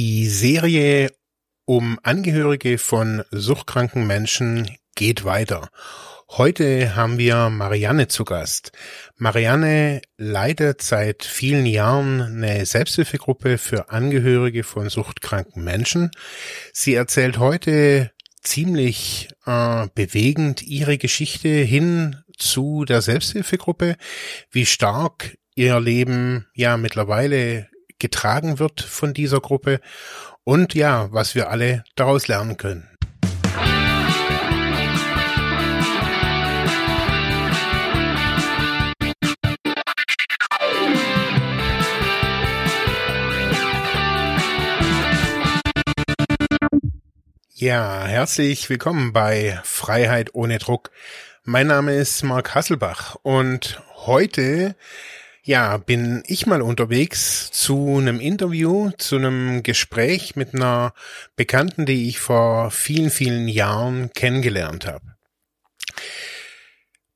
Die Serie um Angehörige von suchtkranken Menschen geht weiter. Heute haben wir Marianne zu Gast. Marianne leitet seit vielen Jahren eine Selbsthilfegruppe für Angehörige von suchtkranken Menschen. Sie erzählt heute ziemlich äh, bewegend ihre Geschichte hin zu der Selbsthilfegruppe, wie stark ihr Leben ja mittlerweile getragen wird von dieser Gruppe und ja, was wir alle daraus lernen können. Ja, herzlich willkommen bei Freiheit ohne Druck. Mein Name ist Marc Hasselbach und heute ja, bin ich mal unterwegs zu einem Interview, zu einem Gespräch mit einer Bekannten, die ich vor vielen, vielen Jahren kennengelernt habe.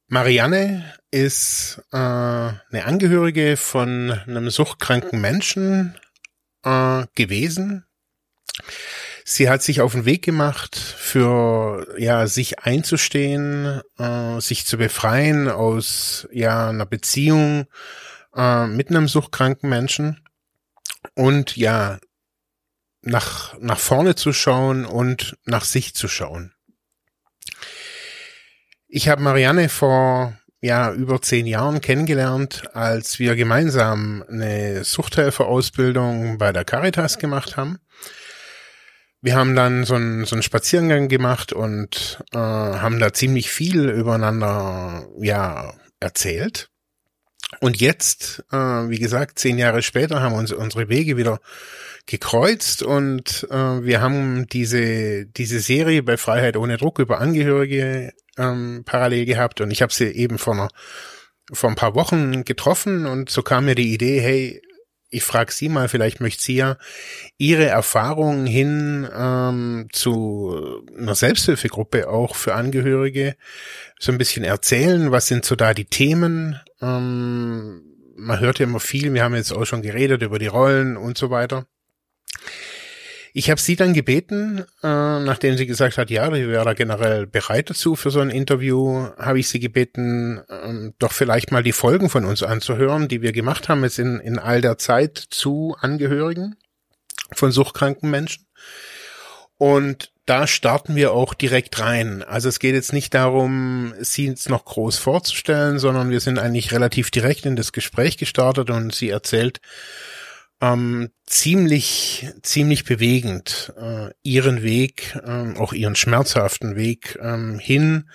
Marianne ist äh, eine Angehörige von einem suchtkranken Menschen äh, gewesen. Sie hat sich auf den Weg gemacht, für ja sich einzustehen, äh, sich zu befreien aus ja einer Beziehung, äh, mit einem suchtkranken Menschen und ja, nach, nach vorne zu schauen und nach sich zu schauen. Ich habe Marianne vor ja über zehn Jahren kennengelernt, als wir gemeinsam eine Suchthelferausbildung bei der Caritas gemacht haben. Wir haben dann so einen, so einen Spaziergang gemacht und äh, haben da ziemlich viel übereinander ja erzählt. Und jetzt, äh, wie gesagt, zehn Jahre später haben uns unsere Wege wieder gekreuzt und äh, wir haben diese diese Serie bei Freiheit ohne Druck über Angehörige ähm, parallel gehabt und ich habe sie eben vor einer, vor ein paar Wochen getroffen und so kam mir die Idee, hey, ich frage Sie mal, vielleicht möchte sie ja Ihre Erfahrungen hin ähm, zu einer Selbsthilfegruppe auch für Angehörige so ein bisschen erzählen. Was sind so da die Themen? Ähm, man hört ja immer viel, wir haben jetzt auch schon geredet über die Rollen und so weiter. Ich habe sie dann gebeten, äh, nachdem sie gesagt hat, ja, sie wäre da generell bereit dazu für so ein Interview, habe ich sie gebeten, äh, doch vielleicht mal die Folgen von uns anzuhören, die wir gemacht haben jetzt in, in all der Zeit zu Angehörigen von suchtkranken Menschen. Und da starten wir auch direkt rein. Also es geht jetzt nicht darum, sie jetzt noch groß vorzustellen, sondern wir sind eigentlich relativ direkt in das Gespräch gestartet und sie erzählt, ähm, ziemlich, ziemlich bewegend äh, ihren Weg, ähm, auch ihren schmerzhaften Weg ähm, hin,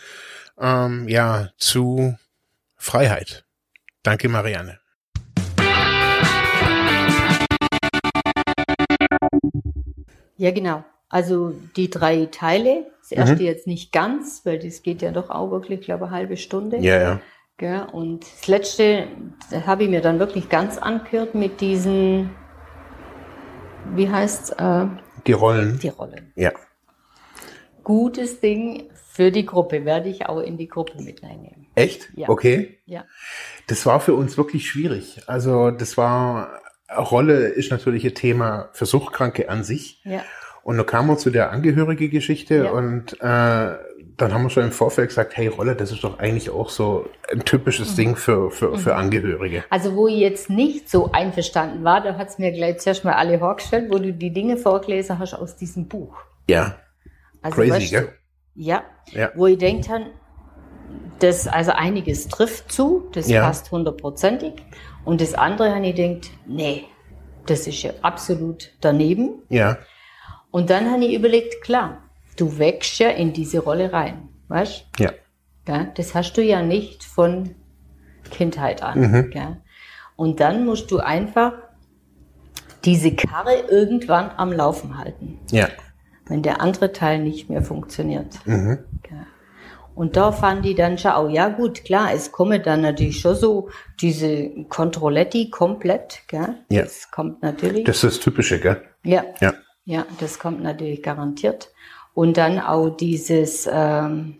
ähm, ja, zu Freiheit. Danke, Marianne. Ja, genau. Also die drei Teile. Das erste mhm. jetzt nicht ganz, weil das geht ja doch auch wirklich, glaube ich, eine halbe Stunde. Ja, ja. Gell? Und das letzte habe ich mir dann wirklich ganz angehört mit diesen, wie heißt äh, Die Rollen. Die Rollen. Ja. Gutes Ding für die Gruppe, werde ich auch in die Gruppe mit reinnehmen. Echt? Ja. Okay. Ja. Das war für uns wirklich schwierig. Also das war, Rolle ist natürlich ein Thema für Suchtkranke an sich. Ja. Und dann kamen wir zu der angehörige Geschichte ja. und äh, dann haben wir schon im Vorfeld gesagt, hey Rolle, das ist doch eigentlich auch so ein typisches mhm. Ding für, für, für mhm. Angehörige. Also wo ich jetzt nicht so einverstanden war, da hat es mir gleich zuerst mal alle vorgestellt, wo du die Dinge vorgelesen hast aus diesem Buch. Ja. Also, Crazy, weißt du, gell? Ja, ja. Wo ich denkt dann, das, also einiges trifft zu, das ja. passt hundertprozentig. Und das andere habe ich denkt, nee, das ist ja absolut daneben. Ja. Und dann habe ich überlegt, klar, du wächst ja in diese Rolle rein, weißt? Ja. ja. Das hast du ja nicht von Kindheit an. Mhm. Ja. Und dann musst du einfach diese Karre irgendwann am Laufen halten. Ja. Wenn der andere Teil nicht mehr funktioniert. Mhm. Ja. Und da fand die dann schon, oh ja gut, klar, es komme dann natürlich schon so diese Controletti komplett, gell? Ja. Das kommt natürlich. Das ist das Typische, gell? Ja. Ja. Ja, das kommt natürlich garantiert. Und dann auch dieses, ähm,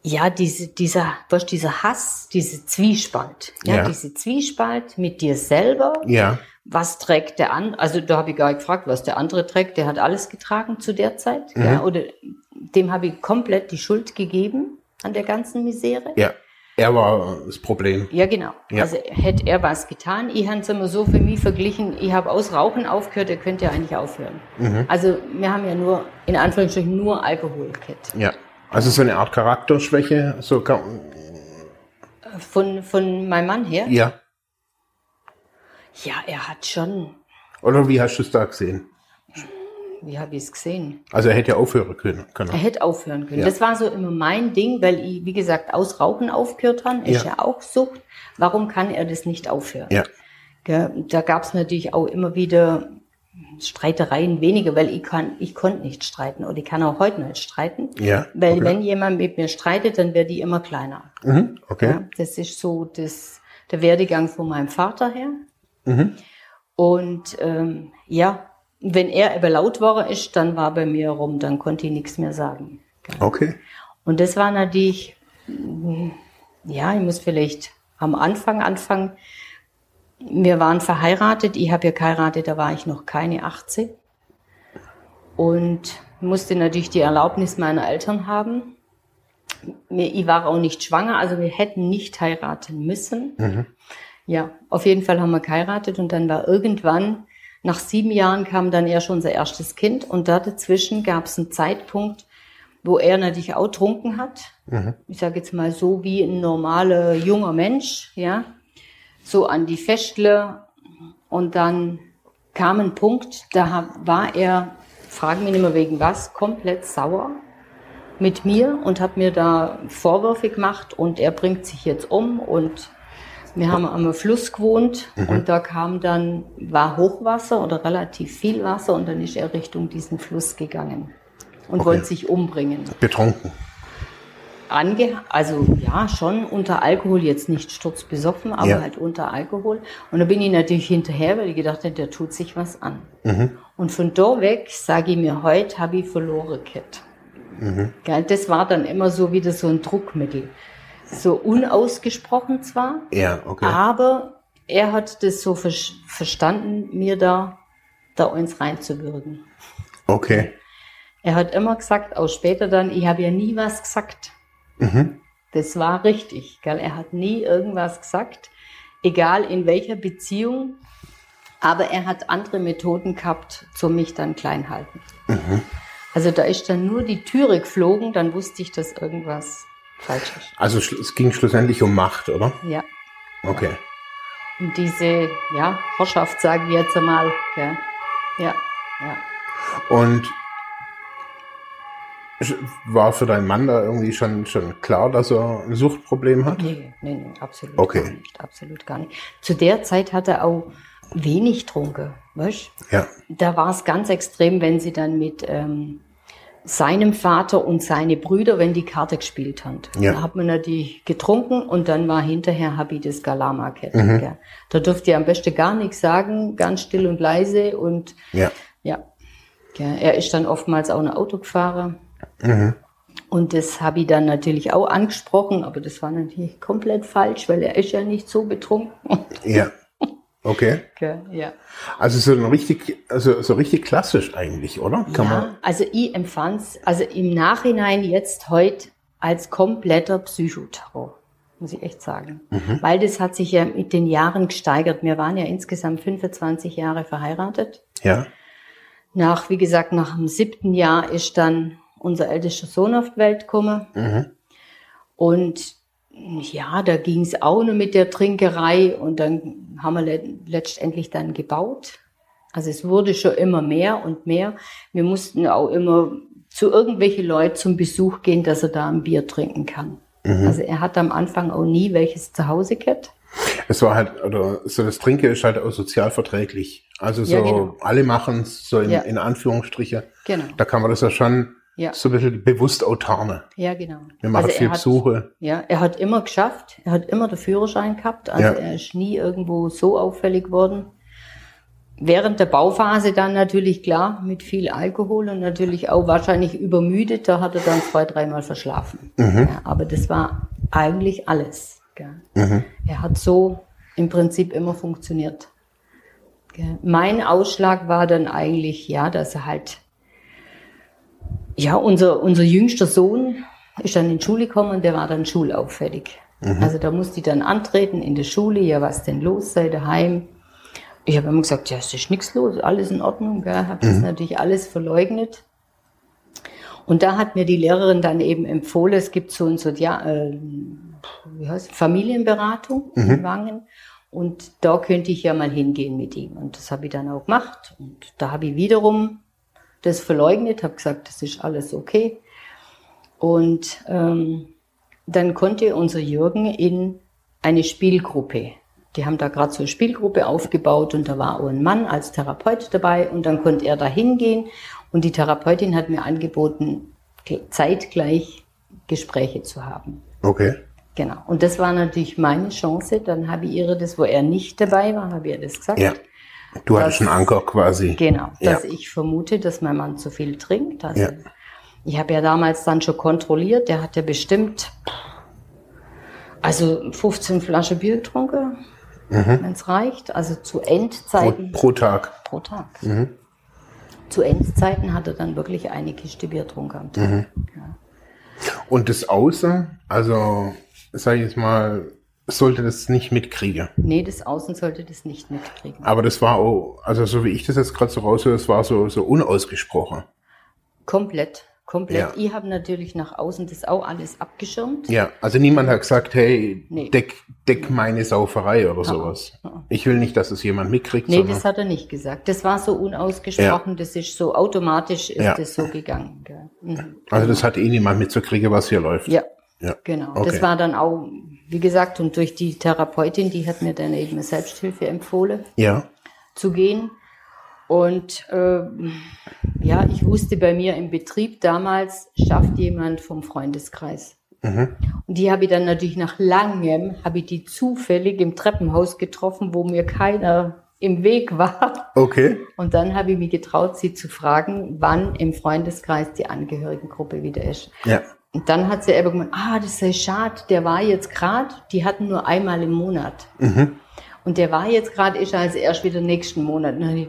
ja, diese, dieser, was dieser Hass, diese Zwiespalt, ja, ja, diese Zwiespalt mit dir selber, ja. was trägt der andere? Also da habe ich gar nicht gefragt, was der andere trägt. Der hat alles getragen zu der Zeit. Mhm. Ja, oder dem habe ich komplett die Schuld gegeben an der ganzen Misere. Ja. Er war das Problem. Ja, genau. Ja. Also hätte er was getan. Ich habe es immer so für mich verglichen, ich habe aus Rauchen aufgehört, er könnte ja eigentlich aufhören. Mhm. Also wir haben ja nur, in Anführungsstrichen, nur Alkohol gehabt. Ja. Also so eine Art Charakterschwäche, so von, von meinem Mann her? Ja. Ja, er hat schon. Oder wie hast du es da gesehen? Wie habe ich es gesehen? Also er hätte ja aufhören können. Er hätte aufhören können. Ja. Das war so immer mein Ding, weil ich, wie gesagt, aus Rauchen aufgehört habe. Ist ja. ja auch Sucht. Warum kann er das nicht aufhören? Ja. Da gab es natürlich auch immer wieder Streitereien weniger, weil ich kann, ich konnte nicht streiten oder ich kann auch heute nicht streiten. Ja. Weil okay. wenn jemand mit mir streitet, dann wird die immer kleiner. Mhm, okay. Ja, das ist so das, der Werdegang von meinem Vater her. Mhm. Und ähm, ja, wenn er aber laut war ist, dann war bei mir rum, dann konnte ich nichts mehr sagen. Okay. Und das war natürlich, ja, ich muss vielleicht am Anfang anfangen. Wir waren verheiratet, ich habe ja geheiratet, da war ich noch keine 18 und musste natürlich die Erlaubnis meiner Eltern haben. Ich war auch nicht schwanger, also wir hätten nicht heiraten müssen. Mhm. Ja, auf jeden Fall haben wir geheiratet und dann war irgendwann, nach sieben Jahren kam dann ja schon unser erstes Kind und da dazwischen gab es einen Zeitpunkt, wo er natürlich auch trunken hat. Mhm. Ich sage jetzt mal so wie ein normaler junger Mensch, ja, so an die Festle und dann kam ein Punkt, da war er, frag mich nicht mehr wegen was, komplett sauer mit mir und hat mir da Vorwürfe gemacht und er bringt sich jetzt um und wir haben am Fluss gewohnt mhm. und da kam dann, war Hochwasser oder relativ viel Wasser und dann ist er Richtung diesen Fluss gegangen und okay. wollte sich umbringen. Betrunken. Ange also ja, schon unter Alkohol, jetzt nicht sturzbesoffen, aber ja. halt unter Alkohol. Und da bin ich natürlich hinterher, weil ich gedacht habe, der tut sich was an. Mhm. Und von da weg sage ich mir, heute habe ich verloren, Kett. Mhm. Das war dann immer so wieder so ein Druckmittel so unausgesprochen zwar, ja, okay. aber er hat das so ver verstanden, mir da, da uns reinzuwürgen. Okay. Er hat immer gesagt, auch später dann, ich habe ja nie was gesagt. Mhm. Das war richtig, gell? Er hat nie irgendwas gesagt, egal in welcher Beziehung, aber er hat andere Methoden gehabt, zu mich dann klein halten. Mhm. Also da ist dann nur die Türe geflogen, dann wusste ich, dass irgendwas falsch ist. Also es ging schlussendlich um Macht, oder? Ja. Okay. Um diese, ja, Herrschaft, sage ich jetzt einmal. Gell? Ja, ja. Und war für deinen Mann da irgendwie schon, schon klar, dass er ein Suchtproblem hat? Nee, nee, nee absolut okay. gar nicht. Absolut gar nicht. Zu der Zeit hat er auch wenig trunken, weißt Ja. Da war es ganz extrem, wenn sie dann mit ähm, seinem Vater und seine Brüder, wenn die Karte gespielt haben. Ja. Da hat man natürlich getrunken und dann war hinterher Habitus Galama mhm. Da durfte er am besten gar nichts sagen, ganz still und leise und ja. ja. Er ist dann oftmals auch ein Auto gefahren. Mhm. Und das habe ich dann natürlich auch angesprochen, aber das war natürlich komplett falsch, weil er ist ja nicht so betrunken. Ja. Okay. okay. Ja. Also so richtig, also so richtig klassisch eigentlich, oder? Kann ja, man also ich empfand's, also im Nachhinein jetzt heute als kompletter Psychoterror, muss ich echt sagen. Mhm. Weil das hat sich ja mit den Jahren gesteigert. Wir waren ja insgesamt 25 Jahre verheiratet. Ja. Nach, wie gesagt, nach dem siebten Jahr ist dann unser ältester Sohn auf die Welt gekommen. Mhm. Und ja, da ging es auch nur mit der Trinkerei und dann haben wir letztendlich dann gebaut. Also es wurde schon immer mehr und mehr. Wir mussten auch immer zu irgendwelchen Leuten zum Besuch gehen, dass er da ein Bier trinken kann. Mhm. Also er hat am Anfang auch nie welches zu Hause gehabt. Es war halt, oder so das Trinken ist halt auch sozial verträglich. Also so ja, genau. alle machen es so in, ja. in Anführungsstriche. Genau. Da kann man das ja schon ja. So ein bisschen bewusst autarne. Ja, genau. Wir machen also viel hat, Besuche. Ja, er hat immer geschafft. Er hat immer den Führerschein gehabt. Also ja. er ist nie irgendwo so auffällig worden. Während der Bauphase dann natürlich klar mit viel Alkohol und natürlich auch wahrscheinlich übermüdet. Da hat er dann zwei, dreimal verschlafen. Mhm. Ja, aber das war eigentlich alles. Mhm. Er hat so im Prinzip immer funktioniert. Mein Ausschlag war dann eigentlich, ja, dass er halt, ja, unser, unser jüngster Sohn ist dann in die Schule gekommen und der war dann schulauffällig. Mhm. Also da musste ich dann antreten in der Schule, ja, was denn los sei daheim. Ich habe immer gesagt, ja, es ist nichts los, alles in Ordnung. Gell? Habe das mhm. natürlich alles verleugnet. Und da hat mir die Lehrerin dann eben empfohlen, es gibt so ein Sozial, äh, wie heißt, Familienberatung mhm. in Wangen. Und da könnte ich ja mal hingehen mit ihm. Und das habe ich dann auch gemacht. Und da habe ich wiederum das verleugnet, habe gesagt, das ist alles okay. Und ähm, dann konnte unser Jürgen in eine Spielgruppe. Die haben da gerade so eine Spielgruppe aufgebaut und da war auch ein Mann als Therapeut dabei und dann konnte er da hingehen und die Therapeutin hat mir angeboten, zeitgleich Gespräche zu haben. Okay. Genau. Und das war natürlich meine Chance. Dann habe ich ihr das, wo er nicht dabei war, habe ich ihr das gesagt. Ja. Du dass, hattest einen Anker quasi. Genau. Dass ja. ich vermute, dass mein Mann zu viel trinkt. Also, ja. Ich habe ja damals dann schon kontrolliert. Der hat ja bestimmt, also 15 Flaschen Bier getrunken, mhm. wenn es reicht. Also zu Endzeiten. Pro, pro Tag. Pro Tag. Mhm. Zu Endzeiten hat er dann wirklich eine Kiste Bier getrunken am Tag. Mhm. Ja. Und das Außen, also sag ich jetzt mal, sollte das nicht mitkriegen. Nee, das Außen sollte das nicht mitkriegen. Aber das war auch, also so wie ich das jetzt gerade so raushöre, das war so, so unausgesprochen. Komplett. Komplett. Ja. Ich habe natürlich nach außen das auch alles abgeschirmt. Ja, also niemand hat gesagt, hey, nee. deck, deck meine Sauferei oder sowas. Ich will nicht, dass es jemand mitkriegt. Nee, das hat er nicht gesagt. Das war so unausgesprochen, ja. das ist so automatisch ist ja. das so gegangen. Mhm. Also das hat eh niemand mitzukriegen, was hier läuft. Ja, ja. Genau. Okay. Das war dann auch, wie gesagt, und durch die Therapeutin, die hat mir dann eben Selbsthilfe empfohlen, ja. zu gehen. Und äh, ja, ich wusste bei mir im Betrieb damals, schafft jemand vom Freundeskreis. Mhm. Und die habe ich dann natürlich nach langem, habe ich die zufällig im Treppenhaus getroffen, wo mir keiner im Weg war. Okay. Und dann habe ich mich getraut, sie zu fragen, wann im Freundeskreis die Angehörigengruppe wieder ist. Ja. Und dann hat sie eben gemeint, ah, das sei schade, der war jetzt gerade, die hatten nur einmal im Monat. Mhm. Und der war jetzt gerade, ist also erst wieder nächsten Monat. Und dann ich,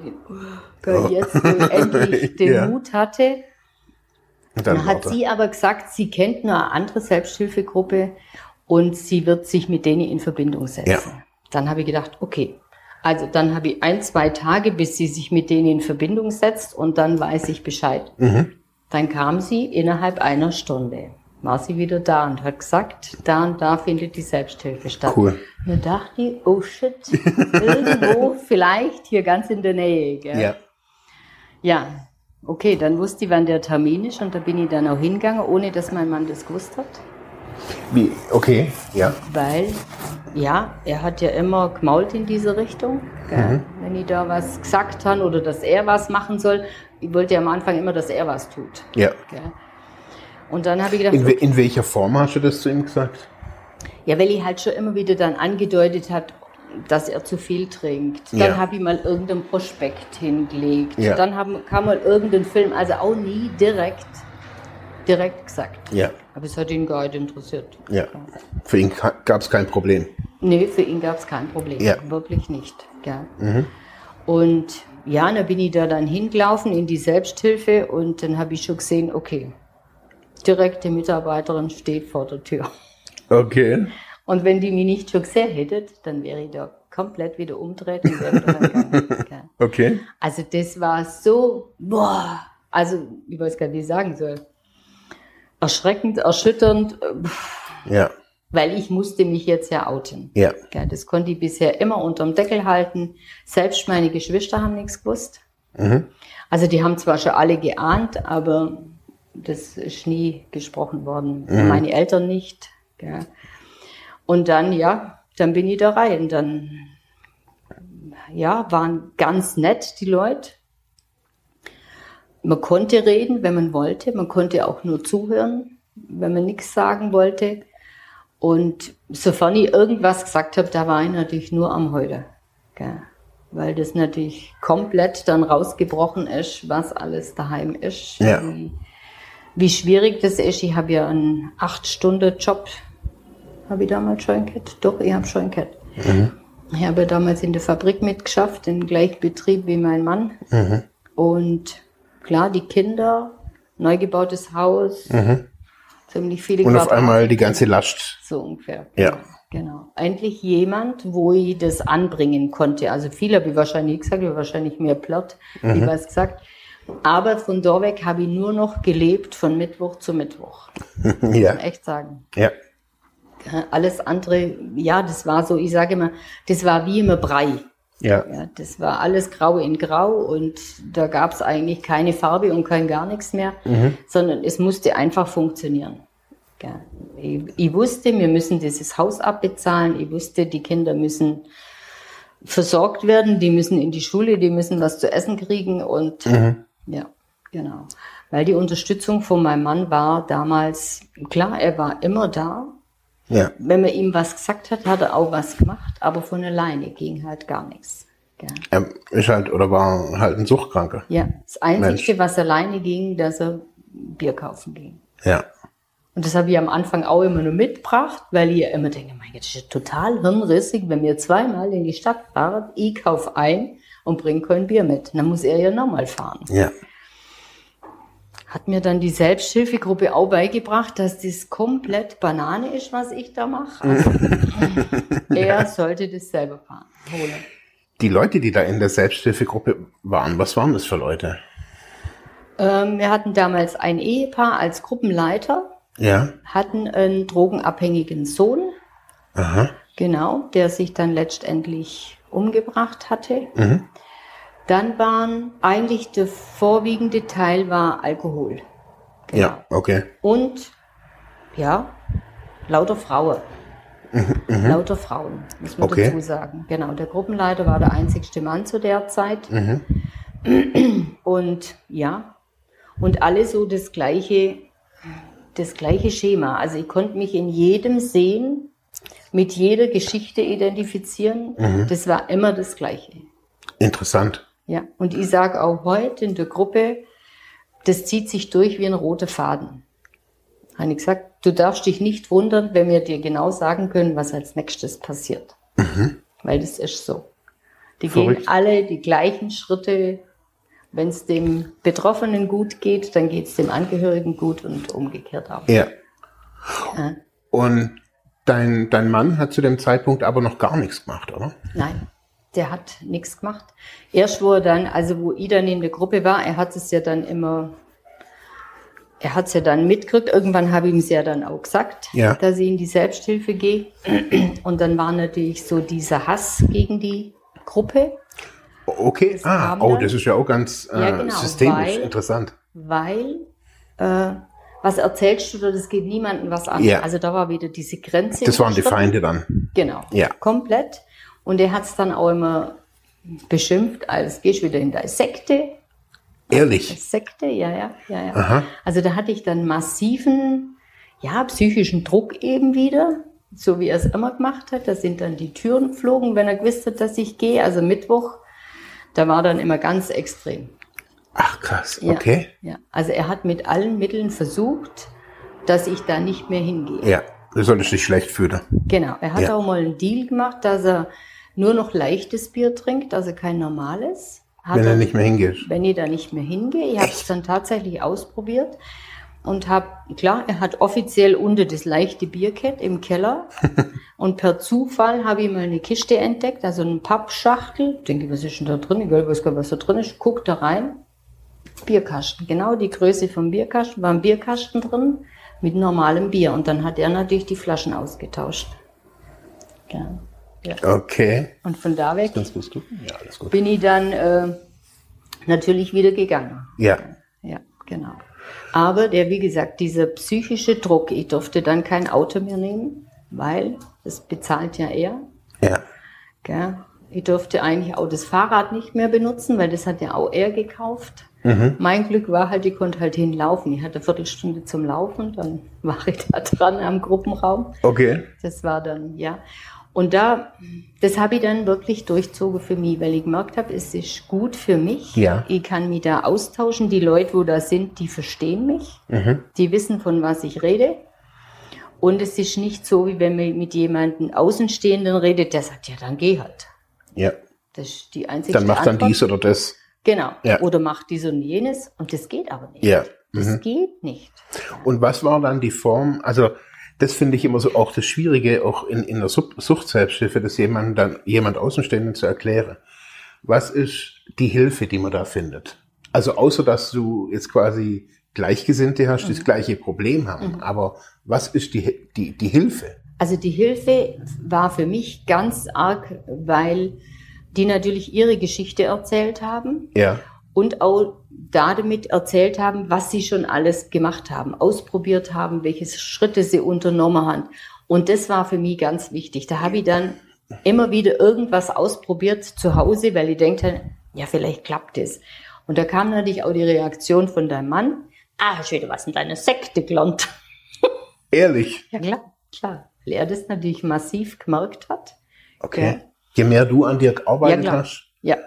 oh, jetzt, wo ich endlich den ja. Mut hatte. Und dann, dann hat sie aber gesagt, sie kennt nur eine andere Selbsthilfegruppe und sie wird sich mit denen in Verbindung setzen. Ja. Dann habe ich gedacht, okay, also dann habe ich ein, zwei Tage, bis sie sich mit denen in Verbindung setzt und dann weiß ich Bescheid. Mhm. Dann kam sie innerhalb einer Stunde war sie wieder da und hat gesagt, da und da findet die Selbsthilfe statt. Cool. Da dachte ich, oh shit, irgendwo vielleicht hier ganz in der Nähe. Gell? Ja. Ja, okay, dann wusste ich, wann der Termin ist und da bin ich dann auch hingegangen, ohne dass mein Mann das gewusst hat. Wie? Okay, ja. Weil, ja, er hat ja immer gemault in diese Richtung. Mhm. Wenn ich da was gesagt habe oder dass er was machen soll. Ich wollte ja am Anfang immer, dass er was tut. Ja. Gell? Und dann habe ich gedacht. In, okay, in, welcher Form hast du das zu ihm gesagt? Ja, weil ich halt schon immer wieder dann angedeutet hat, dass er zu viel trinkt. Dann ja. habe ich mal irgendein Prospekt hingelegt. Ja. Dann haben, kam mal irgendein Film, also auch nie direkt, direkt gesagt. Ja. Aber es hat ihn gar nicht interessiert. Ja. Für ihn gab es kein Problem. Nee, für ihn gab es kein Problem. Ja. Wirklich nicht. Ja. Mhm. Und ja, dann bin ich da dann hingelaufen in die Selbsthilfe und dann habe ich schon gesehen, okay, direkte Mitarbeiterin steht vor der Tür. Okay. Und wenn die mich nicht schon gesehen hätte, dann wäre ich da komplett wieder umdreht und wäre gegangen. Okay. Also das war so, boah, also ich weiß gar nicht, wie ich sagen soll. Erschreckend, erschütternd. Ja. Weil ich musste mich jetzt ja outen. Ja. Das konnte ich bisher immer unterm Deckel halten. Selbst meine Geschwister haben nichts gewusst. Mhm. Also die haben zwar schon alle geahnt, aber das ist nie gesprochen worden. Mhm. Meine Eltern nicht. Gell. Und dann, ja, dann bin ich da rein. Dann, ja, waren ganz nett die Leute. Man konnte reden, wenn man wollte. Man konnte auch nur zuhören, wenn man nichts sagen wollte. Und sofern ich irgendwas gesagt habe, da war ich natürlich nur am Heulen. Gell. Weil das natürlich komplett dann rausgebrochen ist, was alles daheim ist. Ja. Wie, wie schwierig das ist. Ich habe ja einen 8-Stunden-Job. Habe ich damals schon gehabt? Doch, ich habe schon gehabt. Mhm. Ich habe damals in der Fabrik mitgeschafft, im gleichen Betrieb wie mein Mann. Mhm. Und klar, die Kinder, neu gebautes Haus, mhm. ziemlich viele Und auf einmal die ganze Last. So ungefähr. Ja. Genau. Endlich jemand, wo ich das anbringen konnte. Also viele habe ich wahrscheinlich gesagt, ich habe wahrscheinlich mehr platt, mhm. wie was gesagt. Aber von da weg habe ich nur noch gelebt von Mittwoch zu Mittwoch. ja. echt sagen. Ja. Alles andere, ja, das war so, ich sage immer, das war wie immer Brei. Ja. ja. Das war alles grau in grau und da gab es eigentlich keine Farbe und kein gar nichts mehr, mhm. sondern es musste einfach funktionieren. Ja. Ich, ich, wusste, wir müssen dieses Haus abbezahlen. Ich wusste, die Kinder müssen versorgt werden, die müssen in die Schule, die müssen was zu essen kriegen und mhm. ja, genau. Weil die Unterstützung von meinem Mann war damals, klar, er war immer da, ja. Wenn man ihm was gesagt hat, hat er auch was gemacht, aber von alleine ging halt gar nichts. Ja. Er ist halt oder war halt ein Suchtkranker. Ja, das Einzige, Mensch. was alleine ging, dass er Bier kaufen ging. Ja. Und das habe ich am Anfang auch immer nur mitgebracht, weil ich immer denke, mein Gott, das ist total hirnrissig, wenn wir zweimal in die Stadt fahren, ich kaufe ein und bringe kein Bier mit. Dann muss er ja nochmal fahren. Ja hat mir dann die Selbsthilfegruppe auch beigebracht, dass das komplett Banane ist, was ich da mache. Also, er sollte das selber fahren, holen. Die Leute, die da in der Selbsthilfegruppe waren, was waren das für Leute? Ähm, wir hatten damals ein Ehepaar als Gruppenleiter, ja. hatten einen drogenabhängigen Sohn, Aha. genau, der sich dann letztendlich umgebracht hatte. Mhm. Dann waren eigentlich der vorwiegende Teil war Alkohol. Genau. Ja, okay. Und ja, lauter Frauen. Mhm, mhm, lauter Frauen, muss man okay. dazu sagen. Genau, der Gruppenleiter war der einzigste Mann zu der Zeit. Mhm. Und ja, und alle so das gleiche, das gleiche Schema. Also ich konnte mich in jedem sehen, mit jeder Geschichte identifizieren. Mhm. Das war immer das Gleiche. Interessant. Ja, und ich sage auch heute in der Gruppe, das zieht sich durch wie ein roter Faden. Habe ich gesagt, du darfst dich nicht wundern, wenn wir dir genau sagen können, was als nächstes passiert. Mhm. Weil das ist so. Die Verrückt. gehen alle die gleichen Schritte. Wenn es dem Betroffenen gut geht, dann geht es dem Angehörigen gut und umgekehrt auch. Ja. ja. Und dein, dein Mann hat zu dem Zeitpunkt aber noch gar nichts gemacht, oder? Nein der hat nichts gemacht. Erst wo er dann, also wo dann in der Gruppe war, er hat es ja dann immer, er hat es ja dann mitgekriegt. Irgendwann habe ich ihm es ja dann auch gesagt, ja. dass ich in die Selbsthilfe gehe. Und dann war natürlich so dieser Hass gegen die Gruppe. Okay, das ah, oh, das ist ja auch ganz äh, ja, genau, systemisch weil, interessant. Weil, äh, was erzählst du da, das geht niemandem was an. Ja. Also da war wieder diese Grenze. Das waren die Feinde dann. Genau, ja. komplett. Und er hat es dann auch immer beschimpft, als gehst du wieder in deine Sekte. Ehrlich? Sekte, ja, ja, ja, ja. Aha. Also da hatte ich dann massiven, ja, psychischen Druck eben wieder, so wie er es immer gemacht hat. Da sind dann die Türen geflogen, wenn er gewusst hat, dass ich gehe. Also Mittwoch, da war dann immer ganz extrem. Ach krass, okay. Ja, ja. also er hat mit allen Mitteln versucht, dass ich da nicht mehr hingehe. Ja, du solltest dich schlecht fühlen. Genau, er hat ja. auch mal einen Deal gemacht, dass er nur noch leichtes Bier trinkt, also kein normales. Hat wenn er nicht mehr hingeht. Wenn ich da nicht mehr hingehe. Ich habe es dann tatsächlich ausprobiert und habe, klar, er hat offiziell unter das leichte Bierkett im Keller und per Zufall habe ich mal eine Kiste entdeckt, also eine Pappschachtel. Ich denke, was ist denn da drin? Ich weiß gar nicht, was da drin ist. Guck da rein. Bierkasten, genau die Größe vom Bierkasten, war ein Bierkasten drin mit normalem Bier und dann hat er natürlich die Flaschen ausgetauscht. Ja. Ja. Okay. Und von da weg ganz gut. Ja, alles gut. bin ich dann äh, natürlich wieder gegangen. Ja. Ja, genau. Aber der, wie gesagt, dieser psychische Druck, ich durfte dann kein Auto mehr nehmen, weil das bezahlt ja er. Ja. Gell? Ich durfte eigentlich auch das Fahrrad nicht mehr benutzen, weil das hat ja auch er gekauft. Mhm. Mein Glück war halt, ich konnte halt hinlaufen. Ich hatte eine Viertelstunde zum Laufen, dann war ich da dran am Gruppenraum. Okay. Das war dann, ja. Und da, das habe ich dann wirklich durchzogen für mich, weil ich gemerkt habe, es ist gut für mich. Ja. Ich kann mich da austauschen. Die Leute, wo da sind, die verstehen mich. Mhm. Die wissen, von was ich rede. Und es ist nicht so, wie wenn man mit jemandem Außenstehenden redet, der sagt, ja, dann geh halt. Ja. Das ist die einzige Dann macht dann dies oder das. Genau. Ja. Oder macht dies und jenes. Und das geht aber nicht. Ja. Das mhm. geht nicht. Und was war dann die Form? Also, das finde ich immer so auch das Schwierige, auch in, in der Sucht-Selbsthilfe, das jemand dann, jemand Außenstehenden zu erklären. Was ist die Hilfe, die man da findet? Also, außer dass du jetzt quasi Gleichgesinnte hast, die das mhm. gleiche Problem haben. Mhm. Aber was ist die, die, die Hilfe? Also die Hilfe war für mich ganz arg, weil die natürlich ihre Geschichte erzählt haben. Ja. Und auch damit erzählt haben, was sie schon alles gemacht haben, ausprobiert haben, welche Schritte sie unternommen haben. Und das war für mich ganz wichtig. Da habe ich dann immer wieder irgendwas ausprobiert zu Hause, weil ich denke, ja, vielleicht klappt es. Und da kam natürlich auch die Reaktion von deinem Mann. Ah, hast wieder was in deine Sekte gelernt. Ehrlich? Ja, klar, klar. Weil er das natürlich massiv gemerkt hat. Okay. Ja. Je mehr du an dir gearbeitet ja, hast. Ja.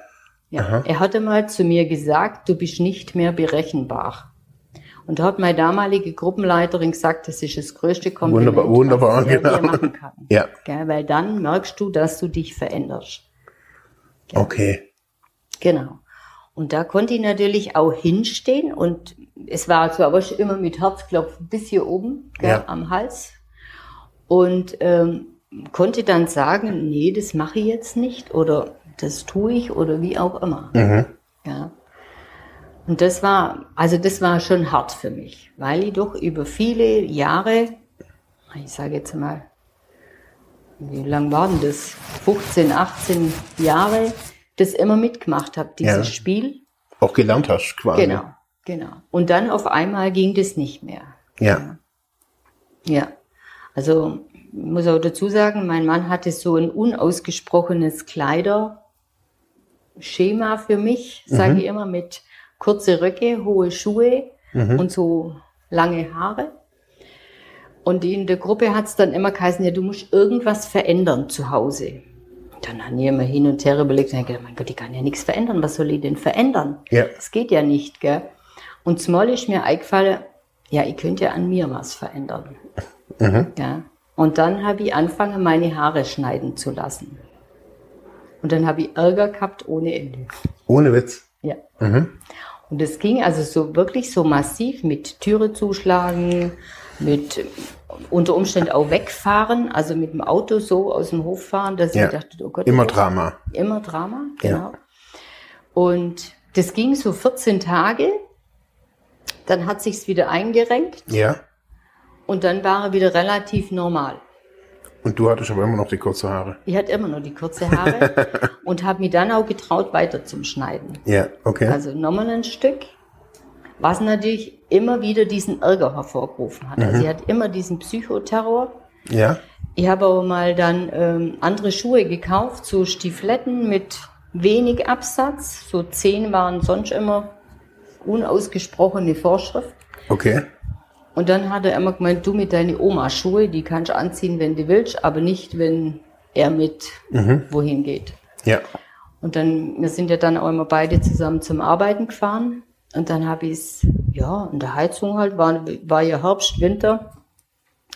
Ja. Er hatte mal zu mir gesagt, du bist nicht mehr berechenbar. Und da hat meine damalige Gruppenleiterin gesagt, das ist das größte Kompliment, wunderbar, wunderbar, was er genau. dir machen kann. Ja. Gell, weil dann merkst du, dass du dich veränderst. Gell? Okay. Genau. Und da konnte ich natürlich auch hinstehen und es war zwar aber immer mit Herzklopfen bis hier oben gell, ja. am Hals. Und ähm, konnte dann sagen, nee, das mache ich jetzt nicht oder das tue ich oder wie auch immer. Mhm. Ja. Und das war, also das war schon hart für mich, weil ich doch über viele Jahre, ich sage jetzt mal, wie lang waren das? 15, 18 Jahre, das immer mitgemacht habe, dieses ja. Spiel. Auch gelernt hast, quasi. Genau, genau. Und dann auf einmal ging das nicht mehr. Ja. Ja. Also muss auch dazu sagen, mein Mann hatte so ein unausgesprochenes Kleiderschema für mich, sage mhm. ich immer, mit kurze Röcke, hohe Schuhe mhm. und so lange Haare. Und in der Gruppe hat es dann immer geheißen, ja, du musst irgendwas verändern zu Hause. Dann haben wir immer hin und her überlegt und ich gedacht, mein Gott, ich kann ja nichts verändern. Was soll ich denn verändern? Ja. Das geht ja nicht, gell? Und zumal ist mir eingefallen, ja, ich könnte ja an mir was verändern. Mhm. Ja. Und dann habe ich angefangen, meine Haare schneiden zu lassen. Und dann habe ich Ärger gehabt ohne Ende. Ohne Witz? Ja. Mhm. Und es ging also so wirklich so massiv mit Türe zuschlagen, mit unter Umständen auch wegfahren, also mit dem Auto so aus dem Hof fahren, dass ja. ich dachte, oh Gott. Immer Drama. Immer Drama, genau. Ja. Und das ging so 14 Tage. Dann hat sich's wieder eingerenkt. Ja. Und dann war er wieder relativ normal. Und du hattest aber immer noch die kurze Haare. Ich hatte immer noch die kurze Haare und habe mich dann auch getraut, weiter zum Schneiden. Ja, okay. Also nochmal ein Stück, was natürlich immer wieder diesen Ärger hervorgerufen hat. Also mhm. Also sie hat immer diesen Psychoterror. Ja. Ich habe aber mal dann ähm, andere Schuhe gekauft, so Stiefletten mit wenig Absatz. So zehn waren sonst immer unausgesprochene Vorschrift. Okay. Und dann hat er immer gemeint, du mit deinen Oma-Schuhe, die kannst du anziehen, wenn du willst, aber nicht, wenn er mit mhm. wohin geht. Ja. Und dann, wir sind ja dann auch immer beide zusammen zum Arbeiten gefahren. Und dann habe ich es, ja, in der Heizung halt, war, war ja Herbst, Winter.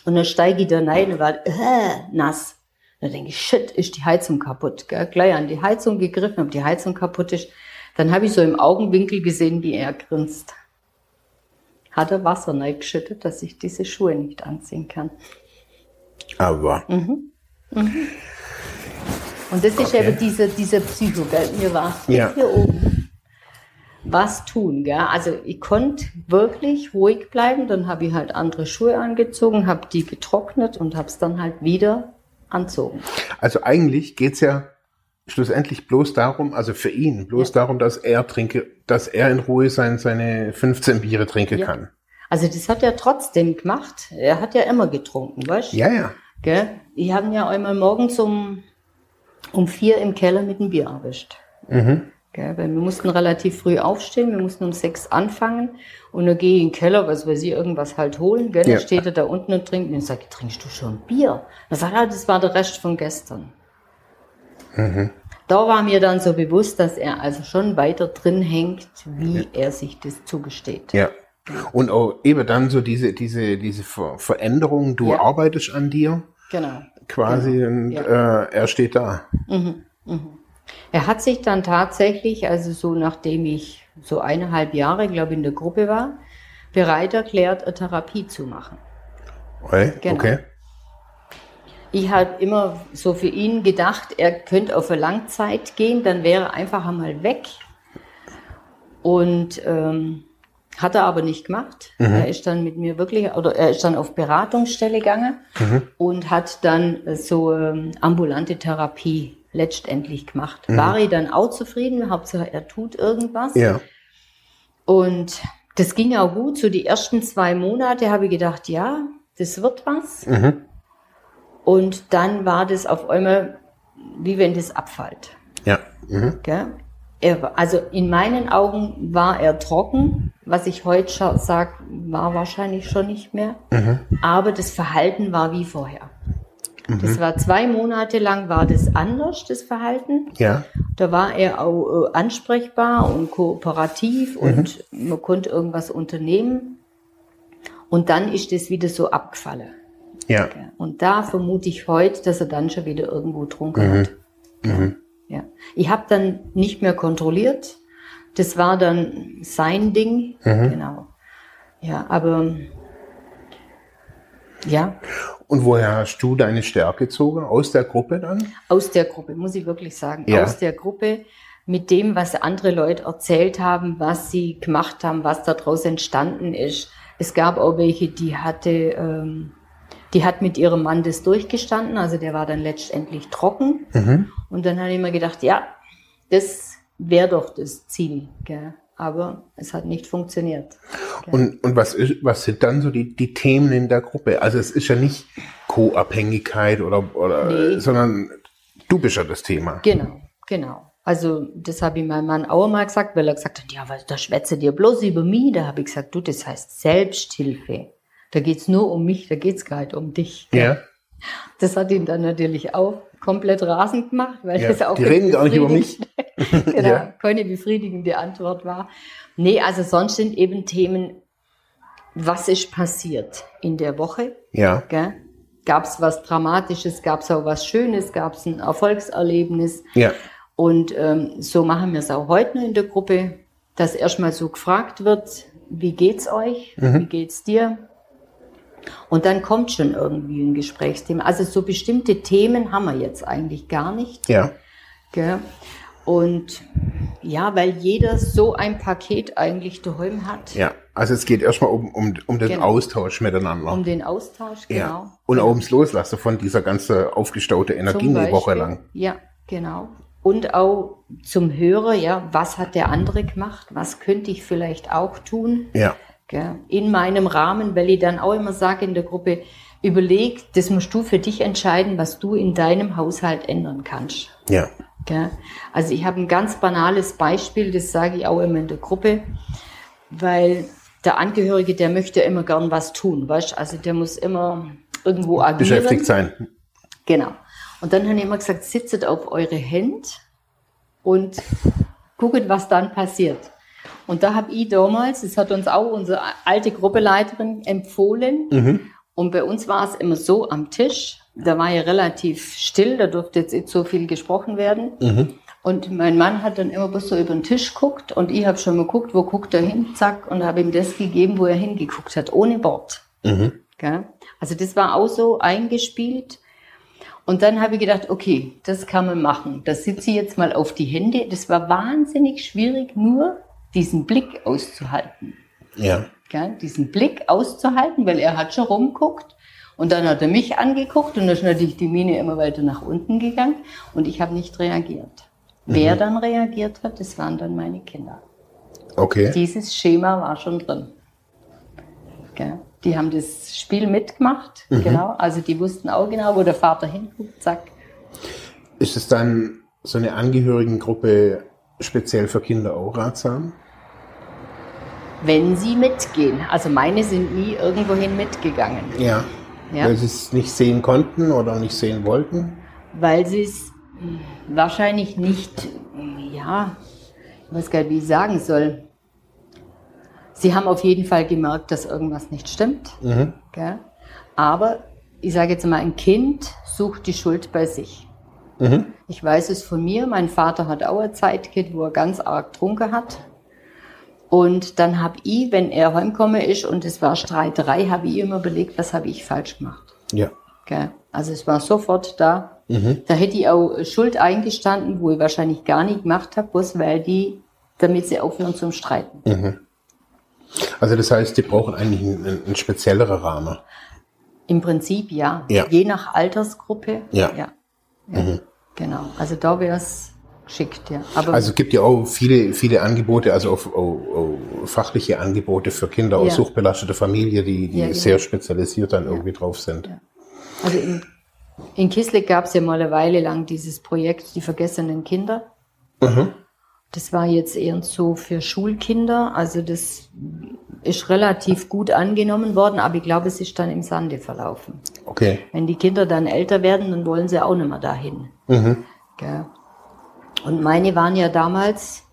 Und dann steige ich da rein und war äh, nass. Und dann denke ich, shit, ist die Heizung kaputt. Gell? Gleich an die Heizung gegriffen, ob die Heizung kaputt ist. Dann habe ich so im Augenwinkel gesehen, wie er grinst hat er Wasser geschüttet, dass ich diese Schuhe nicht anziehen kann. Aber. Mhm. Mhm. Und das ist eben dieser, dieser Psycho, gell? Mir war ja. hier oben was tun, gell? Also ich konnte wirklich ruhig bleiben, dann habe ich halt andere Schuhe angezogen, habe die getrocknet und habe es dann halt wieder anzogen. Also eigentlich geht's ja schlussendlich bloß darum, also für ihn, bloß ja. darum, dass er trinke, dass er in Ruhe sein, seine 15 Biere trinken ja. kann. Also das hat er trotzdem gemacht. Er hat ja immer getrunken, weißt du? Ja, ja. Gell? Ich habe ja einmal morgens um, um vier im Keller mit dem Bier erwischt. Mhm. Gell? Weil wir mussten relativ früh aufstehen, wir mussten um sechs anfangen und dann gehe ich in den Keller, was weiß ich, irgendwas halt holen. Gell? Ja. Dann steht er da unten und trinkt. Und ich sage, trinkst du schon Bier? Dann sagt er, das war der Rest von gestern. Mhm. Da war mir dann so bewusst, dass er also schon weiter drin hängt, wie ja. er sich das zugesteht. Ja, Und auch eben dann so diese, diese, diese Ver Veränderung, du ja. arbeitest an dir. Genau. Quasi genau. und ja. äh, er steht da. Mhm. Mhm. Er hat sich dann tatsächlich, also so nachdem ich so eineinhalb Jahre, glaube ich, in der Gruppe war, bereit erklärt, eine Therapie zu machen. Okay. Genau. okay. Ich habe immer so für ihn gedacht, er könnte auf eine Langzeit gehen, dann wäre er einfach einmal weg. Und ähm, hat er aber nicht gemacht. Mhm. Er ist dann mit mir wirklich, oder er ist dann auf Beratungsstelle gegangen mhm. und hat dann so ähm, ambulante Therapie letztendlich gemacht. Mhm. War ich dann auch zufrieden, Hauptsache er tut irgendwas. Ja. Und das ging auch gut. So die ersten zwei Monate habe ich gedacht, ja, das wird was. Mhm. Und dann war das auf einmal, wie wenn das abfällt. Ja. Mhm. Er, also in meinen Augen war er trocken. Was ich heute sage, war wahrscheinlich schon nicht mehr. Mhm. Aber das Verhalten war wie vorher. Mhm. Das war zwei Monate lang war das anders, das Verhalten. Ja. Da war er auch äh, ansprechbar und kooperativ mhm. und man konnte irgendwas unternehmen. Und dann ist das wieder so abgefallen. Ja. Und da vermute ich heute, dass er dann schon wieder irgendwo trunken mhm. hat. Mhm. Ja. Ich habe dann nicht mehr kontrolliert. Das war dann sein Ding. Mhm. Genau. Ja, aber ja. Und woher hast du deine Stärke gezogen? Aus der Gruppe dann? Aus der Gruppe, muss ich wirklich sagen. Ja. Aus der Gruppe mit dem, was andere Leute erzählt haben, was sie gemacht haben, was daraus entstanden ist. Es gab auch welche, die hatte, ähm, die hat mit ihrem Mann das durchgestanden, also der war dann letztendlich trocken. Mhm. Und dann habe ich mir gedacht, ja, das wäre doch das Ziel. Gell? aber es hat nicht funktioniert. Und, und was, ist, was sind dann so die, die Themen in der Gruppe? Also es ist ja nicht Co-Abhängigkeit oder, oder nee. sondern du bist ja das Thema. Genau, genau. Also das habe ich meinem Mann auch mal gesagt, weil er gesagt hat, ja, weil da schwätze dir bloß über mich. Da habe ich gesagt, du, das heißt Selbsthilfe. Da geht's nur um mich, da geht's gar nicht um dich. Ja. Das hat ihn dann natürlich auch komplett rasend gemacht, weil ja, das auch die reden gar nicht über mich. genau, ja. keine befriedigende Antwort war. Nee, also sonst sind eben Themen, was ist passiert in der Woche? Ja. Gab es was Dramatisches, gab es auch was Schönes, gab es ein Erfolgserlebnis? Ja. Und ähm, so machen wir es auch heute noch in der Gruppe, dass erstmal so gefragt wird, wie geht's euch? Mhm. Wie geht's dir? Und dann kommt schon irgendwie ein Gesprächsthema. Also so bestimmte Themen haben wir jetzt eigentlich gar nicht. Ja. Gell? Und ja, weil jeder so ein Paket eigentlich daheim hat. Ja, also es geht erstmal um, um, um den genau. Austausch miteinander. Um den Austausch, genau. Ja. Und auch ums Loslassen von dieser ganze aufgestaute Energie eine Woche lang. Ja, genau. Und auch zum Hörer, ja, was hat der andere gemacht? Was könnte ich vielleicht auch tun? Ja in meinem Rahmen, weil ich dann auch immer sage in der Gruppe, überleg, das musst du für dich entscheiden, was du in deinem Haushalt ändern kannst. Ja. Also ich habe ein ganz banales Beispiel, das sage ich auch immer in der Gruppe, weil der Angehörige, der möchte immer gern was tun, weißt? Also der muss immer irgendwo agieren. Beschäftigt sein. Genau. Und dann habe ich immer gesagt, sitzet auf eure Hände und guckt, was dann passiert. Und da habe ich damals, das hat uns auch unsere alte Gruppeleiterin empfohlen. Mhm. Und bei uns war es immer so am Tisch, da war ja relativ still, da durfte jetzt nicht so viel gesprochen werden. Mhm. Und mein Mann hat dann immer bloß so über den Tisch geguckt und ich habe schon mal geguckt, wo guckt er hin, zack, und habe ihm das gegeben, wo er hingeguckt hat, ohne Wort. Mhm. Also das war auch so eingespielt. Und dann habe ich gedacht, okay, das kann man machen. Da sitze ich jetzt mal auf die Hände. Das war wahnsinnig schwierig, nur diesen Blick auszuhalten. Ja. ja. Diesen Blick auszuhalten, weil er hat schon rumguckt und dann hat er mich angeguckt und dann ist natürlich die Mine immer weiter nach unten gegangen und ich habe nicht reagiert. Mhm. Wer dann reagiert hat, das waren dann meine Kinder. Okay. Dieses Schema war schon drin. Ja. Die haben das Spiel mitgemacht, mhm. genau. Also die wussten auch genau, wo der Vater hinguckt, zack. Ist es dann so eine Angehörigengruppe speziell für Kinder auch ratsam? Wenn sie mitgehen. Also meine sind nie irgendwohin mitgegangen. Ja. ja. Weil sie es nicht sehen konnten oder nicht sehen wollten? Weil sie es wahrscheinlich nicht, ja, ich weiß gar nicht, wie ich sagen soll. sie haben auf jeden Fall gemerkt, dass irgendwas nicht stimmt. Mhm. Aber ich sage jetzt mal, ein Kind sucht die Schuld bei sich. Mhm. Ich weiß es von mir. Mein Vater hat auch eine Zeit gehabt, wo er ganz arg trunken hat. Und dann habe ich, wenn er heimgekommen ist und es war Streiterei, habe ich immer überlegt, was habe ich falsch gemacht. Ja. Okay. Also es war sofort da. Mhm. Da hätte ich auch Schuld eingestanden, wo ich wahrscheinlich gar nicht gemacht habe, bloß weil die, damit sie aufhören zum Streiten. Mhm. Also das heißt, die brauchen eigentlich einen, einen spezielleren Rahmen. Im Prinzip ja. ja. Je nach Altersgruppe. Ja. ja. ja. Mhm. Genau. Also da wäre es geschickt, ja. Aber also es gibt ja auch viele, viele Angebote, also auch, auch, auch fachliche Angebote für Kinder aus suchtbelastete Familie, die, die genau. sehr spezialisiert dann irgendwie drauf sind. Also in, in Kislik gab es ja mal eine Weile lang dieses Projekt Die vergessenen Kinder. Mhm. Das war jetzt eher so für Schulkinder. Also das ist relativ gut angenommen worden, aber ich glaube, es ist dann im Sande verlaufen. Okay. Wenn die Kinder dann älter werden, dann wollen sie auch nicht mehr dahin. Mhm. Und meine waren ja damals,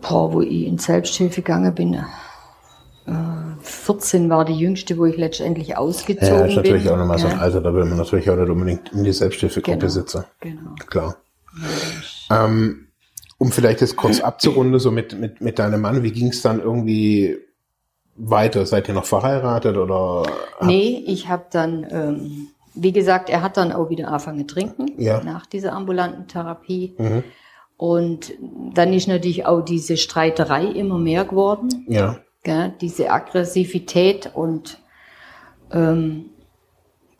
boah, wo ich in Selbsthilfe gegangen bin, 14 äh, war die jüngste, wo ich letztendlich ausgezogen bin. Ja, ist natürlich bin. auch nochmal so ein Alter, da will man natürlich auch nicht unbedingt in die Selbsthilfegruppe genau, sitzen. Genau. Klar. Ähm, um vielleicht das kurz abzurunden, so mit, mit, mit deinem Mann, wie ging es dann irgendwie weiter? Seid ihr noch verheiratet oder? Nee, ich habe dann, ähm, wie gesagt, er hat dann auch wieder angefangen zu trinken ja. nach dieser ambulanten Therapie. Mhm. Und dann ist natürlich auch diese Streiterei immer mehr geworden. Ja. Gell, diese Aggressivität und ähm,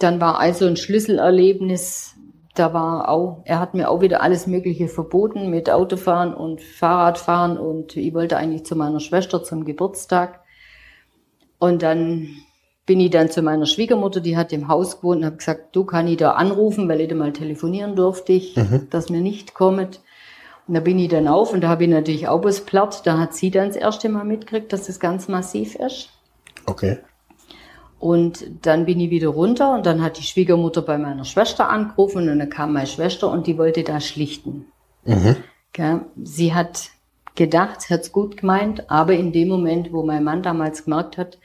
dann war also ein Schlüsselerlebnis da war auch, er hat mir auch wieder alles Mögliche verboten mit Autofahren und Fahrradfahren und ich wollte eigentlich zu meiner Schwester zum Geburtstag. Und dann bin ich dann zu meiner Schwiegermutter, die hat im Haus gewohnt und habe gesagt, du kann ich da anrufen, weil ich da mal telefonieren durfte ich, mhm. dass mir nicht kommt. Und da bin ich dann auf und da habe ich natürlich auch was platt. Da hat sie dann das erste Mal mitgekriegt, dass das ganz massiv ist. Okay. Und dann bin ich wieder runter und dann hat die Schwiegermutter bei meiner Schwester angerufen und dann kam meine Schwester und die wollte da schlichten. Mhm. Sie hat gedacht, sie hat's gut gemeint, aber in dem Moment, wo mein Mann damals gemerkt hat,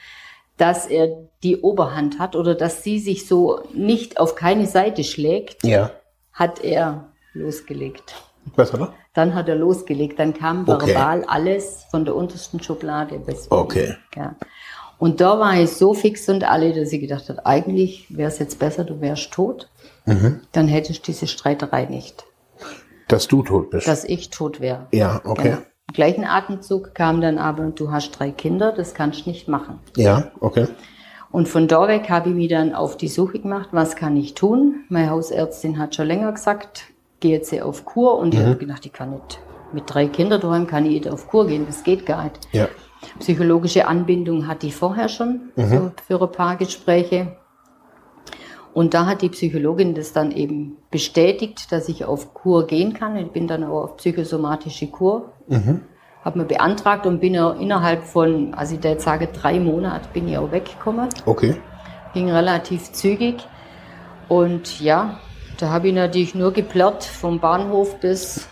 dass er die Oberhand hat oder dass sie sich so nicht auf keine Seite schlägt, ja. hat er losgelegt. Was hat er? Dann hat er losgelegt. Dann kam verbal okay. alles von der untersten Schublade bis. Okay. Ja. Und da war ich so fix und alle, dass ich gedacht habe, eigentlich wäre es jetzt besser, du wärst tot. Mhm. Dann hättest du diese Streiterei nicht. Dass du tot bist? Dass ich tot wäre. Ja, okay. Genau. Im gleichen Atemzug kam dann aber, du hast drei Kinder, das kannst du nicht machen. Ja, okay. Und von da weg habe ich mich dann auf die Suche gemacht, was kann ich tun? Meine Hausärztin hat schon länger gesagt, geh jetzt auf Kur. Und mhm. ich habe gedacht, ich kann nicht mit drei Kindern daheim, kann ich nicht auf Kur gehen, das geht gar nicht. Ja. Psychologische Anbindung hatte ich vorher schon mhm. so für ein paar Gespräche. Und da hat die Psychologin das dann eben bestätigt, dass ich auf Kur gehen kann. Ich bin dann auch auf psychosomatische Kur. Mhm. Habe mir beantragt und bin ja innerhalb von, also ich da jetzt sage, drei Monate bin ich auch weggekommen. Okay. Ging relativ zügig. Und ja, da habe ich natürlich nur geplärrt vom Bahnhof bis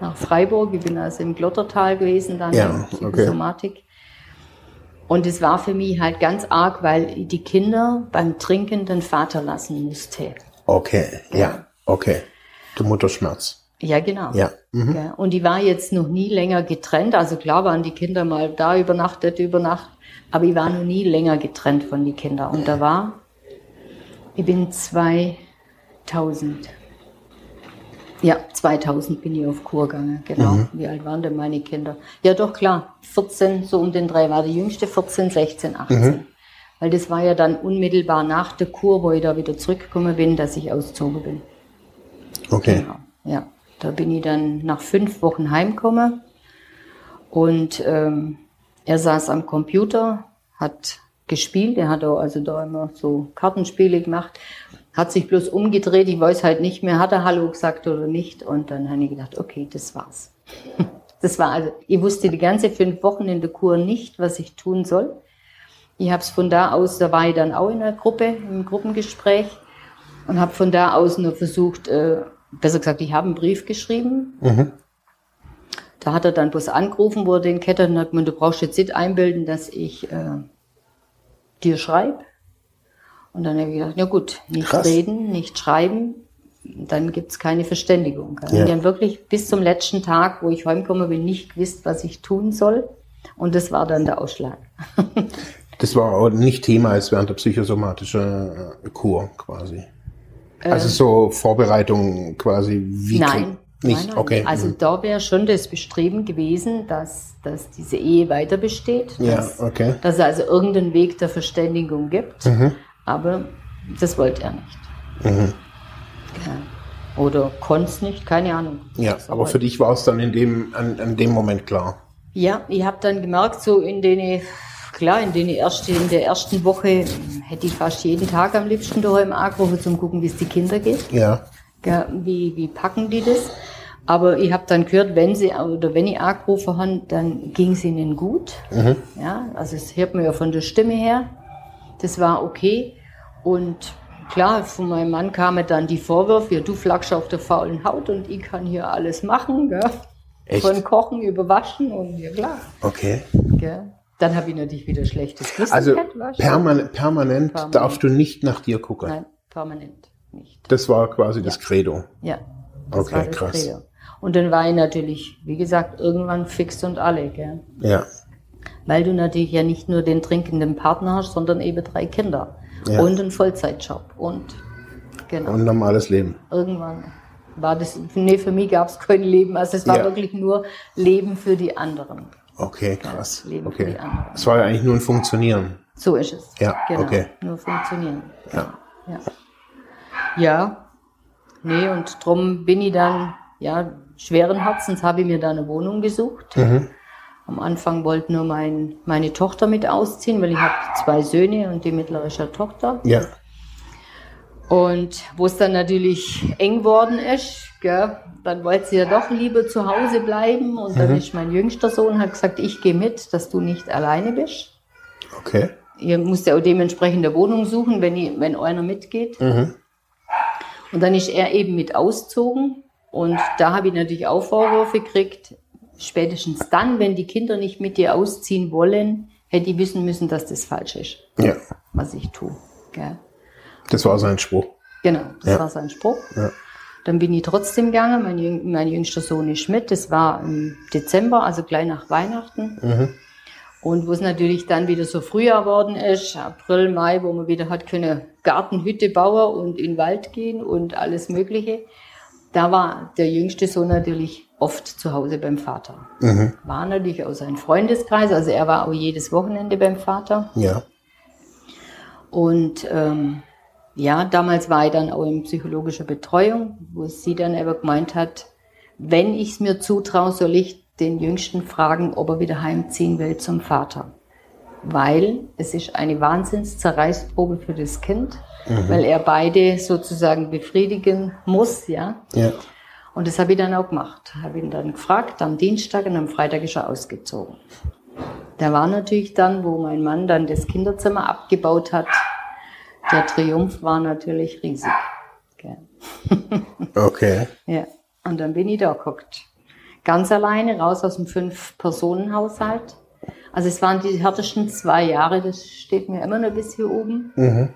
nach Freiburg. Ich bin also im Glottertal gewesen, dann ja, in Psychosomatik. Okay. Und es war für mich halt ganz arg, weil ich die Kinder beim Trinken den Vater lassen musste. Okay, ja, okay. Der Mutterschmerz. Ja, genau. Ja. Mhm. ja. Und die war jetzt noch nie länger getrennt. Also klar waren die Kinder mal da übernachtet, über Nacht. Aber ich war noch nie länger getrennt von den Kindern. Und da war, ich bin 2000 ja, 2000 bin ich auf Kur gegangen, genau. Mhm. Wie alt waren denn meine Kinder? Ja, doch, klar. 14, so um den drei war die jüngste, 14, 16, 18. Mhm. Weil das war ja dann unmittelbar nach der Kur, wo ich da wieder zurückgekommen bin, dass ich ausgezogen bin. Okay. Genau. Ja, da bin ich dann nach fünf Wochen heimgekommen und ähm, er saß am Computer, hat gespielt. Er hat auch also da immer so Kartenspiele gemacht hat sich bloß umgedreht, ich weiß halt nicht mehr, hat er Hallo gesagt oder nicht. Und dann habe ich gedacht, okay, das war's. Das war also, ich wusste die ganze fünf Wochen in der Kur nicht, was ich tun soll. Ich habe es von da aus, da war ich dann auch in einer Gruppe, im Gruppengespräch und habe von da aus nur versucht, äh, besser gesagt, ich habe einen Brief geschrieben. Mhm. da hat er dann bloß angerufen, wo er den Ketter und hat gesagt, du brauchst jetzt nicht einbilden, dass ich äh, dir schreibe. Und dann habe ich gedacht, na gut, nicht Krass. reden, nicht schreiben, dann gibt's keine Verständigung. Ja. Und dann wirklich bis zum letzten Tag, wo ich heimkomme, bin, nicht gewusst, was ich tun soll. Und das war dann der Ausschlag. das war auch nicht Thema als während der psychosomatischen äh, Kur quasi. Also ähm, so Vorbereitung quasi wie. Nein. Nicht, nein, okay. Also mhm. da wäre schon das Bestreben gewesen, dass, dass diese Ehe weiter besteht. Dass, ja, okay. Dass es also irgendeinen Weg der Verständigung gibt. Mhm. Aber das wollte er nicht. Mhm. Ja. Oder konnte es nicht, keine Ahnung. Ja, aber für dich war es dann in dem, an, an dem Moment klar. Ja, ich habe dann gemerkt, so in den, klar, in, den ersten, in der ersten Woche hätte ich fast jeden Tag am liebsten daheim angerufen, zum gucken, wie es die Kinder geht. Ja. Ja wie, wie packen die das? Aber ich habe dann gehört, wenn sie oder wenn ich angerufen haben, dann ging es ihnen gut. Mhm. Ja, also es hört man ja von der Stimme her. Das war okay. Und klar, von meinem Mann kamen dann die Vorwürfe, ja, du flagst auf der faulen Haut und ich kann hier alles machen, gell? Echt? Von Kochen über Waschen und ja klar. Okay. Gell? Dann habe ich natürlich wieder schlechtes Gewissen. Also permanent, permanent, permanent darfst du nicht nach dir gucken. Nein, permanent nicht. Das war quasi ja. das Credo. Ja. okay, krass. Credo. Und dann war ich natürlich, wie gesagt, irgendwann fix und alle, gell? Ja. Weil du natürlich ja nicht nur den trinkenden Partner hast, sondern eben drei Kinder ja. und einen Vollzeitjob und genau. Und normales Leben. Irgendwann war das, nee, für mich gab es kein Leben. Also es war ja. wirklich nur Leben für die anderen. Okay, krass. Leben okay. für die anderen. Es war ja eigentlich nur ein Funktionieren. So ist es. Ja, genau. okay. Nur funktionieren. Ja. ja. Ja. Nee, und drum bin ich dann, ja, schweren Herzens habe ich mir da eine Wohnung gesucht. Mhm. Am Anfang wollte nur mein, meine Tochter mit ausziehen, weil ich habe zwei Söhne und die mittlere Tochter. Ja. Und wo es dann natürlich eng worden ist, gell, dann wollte sie ja doch lieber zu Hause bleiben. Und dann mhm. ist mein jüngster Sohn hat gesagt, ich gehe mit, dass du nicht alleine bist. Okay. Ihr müsst ja auch dementsprechend eine Wohnung suchen, wenn, ich, wenn einer mitgeht. Mhm. Und dann ist er eben mit auszogen. Und da habe ich natürlich auch Vorwürfe gekriegt. Spätestens dann, wenn die Kinder nicht mit dir ausziehen wollen, hätte ich wissen müssen, dass das falsch ist. Ja. Was ich tue. Gell? Das war sein Spruch. Genau, das ja. war sein Spruch. Ja. Dann bin ich trotzdem gegangen. Mein, Jüng mein jüngster Sohn ist mit. Das war im Dezember, also gleich nach Weihnachten. Mhm. Und wo es natürlich dann wieder so Frühjahr worden ist, April, Mai, wo man wieder hat können Gartenhütte bauen und in den Wald gehen und alles Mögliche. Da war der jüngste Sohn natürlich oft zu Hause beim Vater. Mhm. War natürlich aus seinem Freundeskreis, also er war auch jedes Wochenende beim Vater. Ja. Und ähm, ja, damals war ich dann auch in psychologischer Betreuung, wo sie dann aber gemeint hat, wenn ich es mir zutraue, soll ich den Jüngsten fragen, ob er wieder heimziehen will zum Vater. Weil es ist eine Wahnsinnszerreißprobe für das Kind, mhm. weil er beide sozusagen befriedigen muss, ja. ja. Und das habe ich dann auch gemacht. Habe ihn dann gefragt, am Dienstag und am Freitag ist er ausgezogen. Da war natürlich dann, wo mein Mann dann das Kinderzimmer abgebaut hat, der Triumph war natürlich riesig. Okay. ja, und dann bin ich da geguckt. Ganz alleine, raus aus dem Fünf-Personen-Haushalt. Also es waren die härtesten zwei Jahre, das steht mir immer noch bis hier oben. Mhm.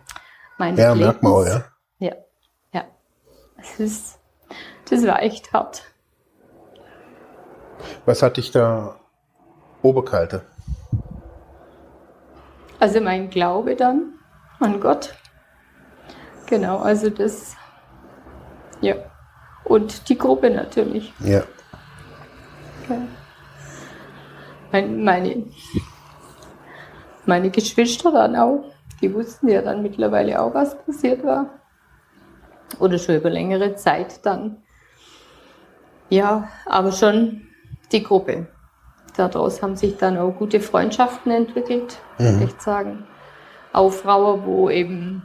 ja, merkt man auch, ja. Ja, ja. Das, ist, das war echt hart. Was hat dich da oberkalte? Also mein Glaube dann an Gott. Genau, also das, ja. Und die Gruppe natürlich. Ja. Okay. Meine, meine Geschwister dann auch, die wussten ja dann mittlerweile auch, was passiert war. Oder schon über längere Zeit dann. Ja, aber schon die Gruppe. Daraus haben sich dann auch gute Freundschaften entwickelt, mhm. ich sagen. Auch Frauen, wo eben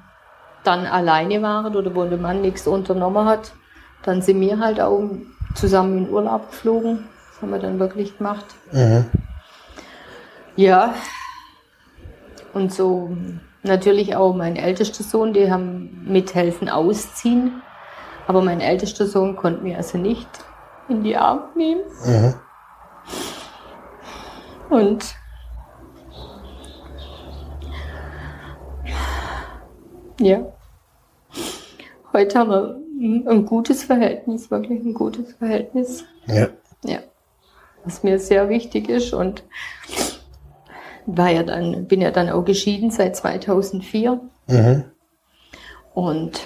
dann alleine waren oder wo der Mann nichts unternommen hat, dann sind wir halt auch zusammen in Urlaub geflogen. Das haben wir dann wirklich gemacht. Mhm. Ja. Und so natürlich auch mein ältester Sohn, die haben mithelfen ausziehen. Aber mein ältester Sohn konnte mir also nicht in die Arme nehmen. Mhm. Und ja, heute haben wir ein gutes Verhältnis, wirklich ein gutes Verhältnis. Ja. Ja. Was mir sehr wichtig ist und war ja dann, bin ja dann auch geschieden seit 2004. Mhm. Und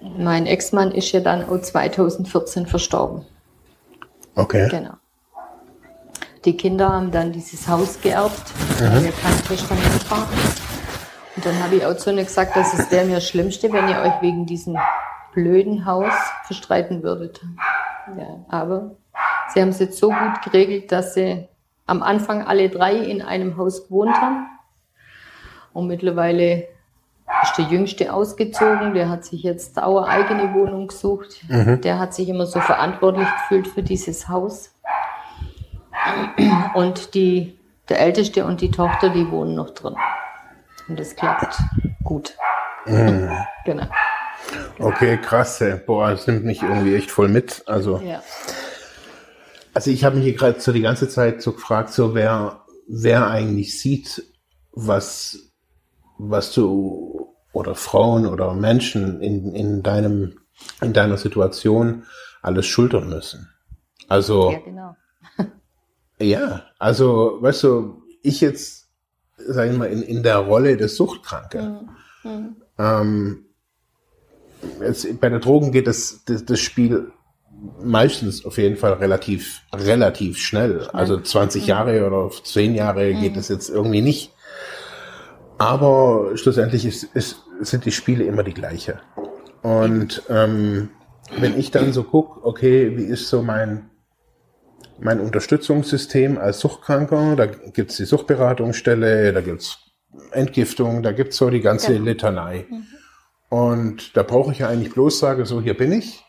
mein Ex-Mann ist ja dann auch 2014 verstorben. Okay. Genau. Die Kinder haben dann dieses Haus geerbt, mhm. weil wir kein Testament war. Und dann habe ich auch zu ihnen gesagt, das ist der mir Schlimmste, wenn ihr euch wegen diesem blöden Haus verstreiten würdet. Ja, aber sie haben es jetzt so gut geregelt, dass sie am Anfang alle drei in einem Haus gewohnt haben. Und mittlerweile ist der Jüngste ausgezogen, der hat sich jetzt auch eine eigene Wohnung gesucht. Mhm. Der hat sich immer so verantwortlich gefühlt für dieses Haus. Und die, der Älteste und die Tochter, die wohnen noch drin. Und das klappt gut. Mhm. Genau. Okay, krass. Boah, das nimmt mich irgendwie echt voll mit. Also, ja. Also ich habe mich hier gerade so die ganze Zeit so gefragt, so wer, wer eigentlich sieht, was, was du oder Frauen oder Menschen in, in deinem, in deiner Situation alles schultern müssen. Also, ja, genau. ja, also, weißt du, ich jetzt, sag ich mal, in, in der Rolle des Suchtkranken, mhm. Mhm. Ähm, jetzt, bei der Drogen geht das, das, das Spiel meistens auf jeden Fall relativ, relativ schnell. Also 20 mhm. Jahre oder 10 Jahre geht mhm. das jetzt irgendwie nicht. Aber schlussendlich ist, ist, sind die Spiele immer die gleiche. Und ähm, wenn ich dann so guck, okay, wie ist so mein, mein Unterstützungssystem als Suchtkranker, da gibt's die Suchtberatungsstelle, da gibt's Entgiftung, da gibt's so die ganze genau. Litanei. Mhm. Und da brauche ich ja eigentlich bloß sagen, so hier bin ich.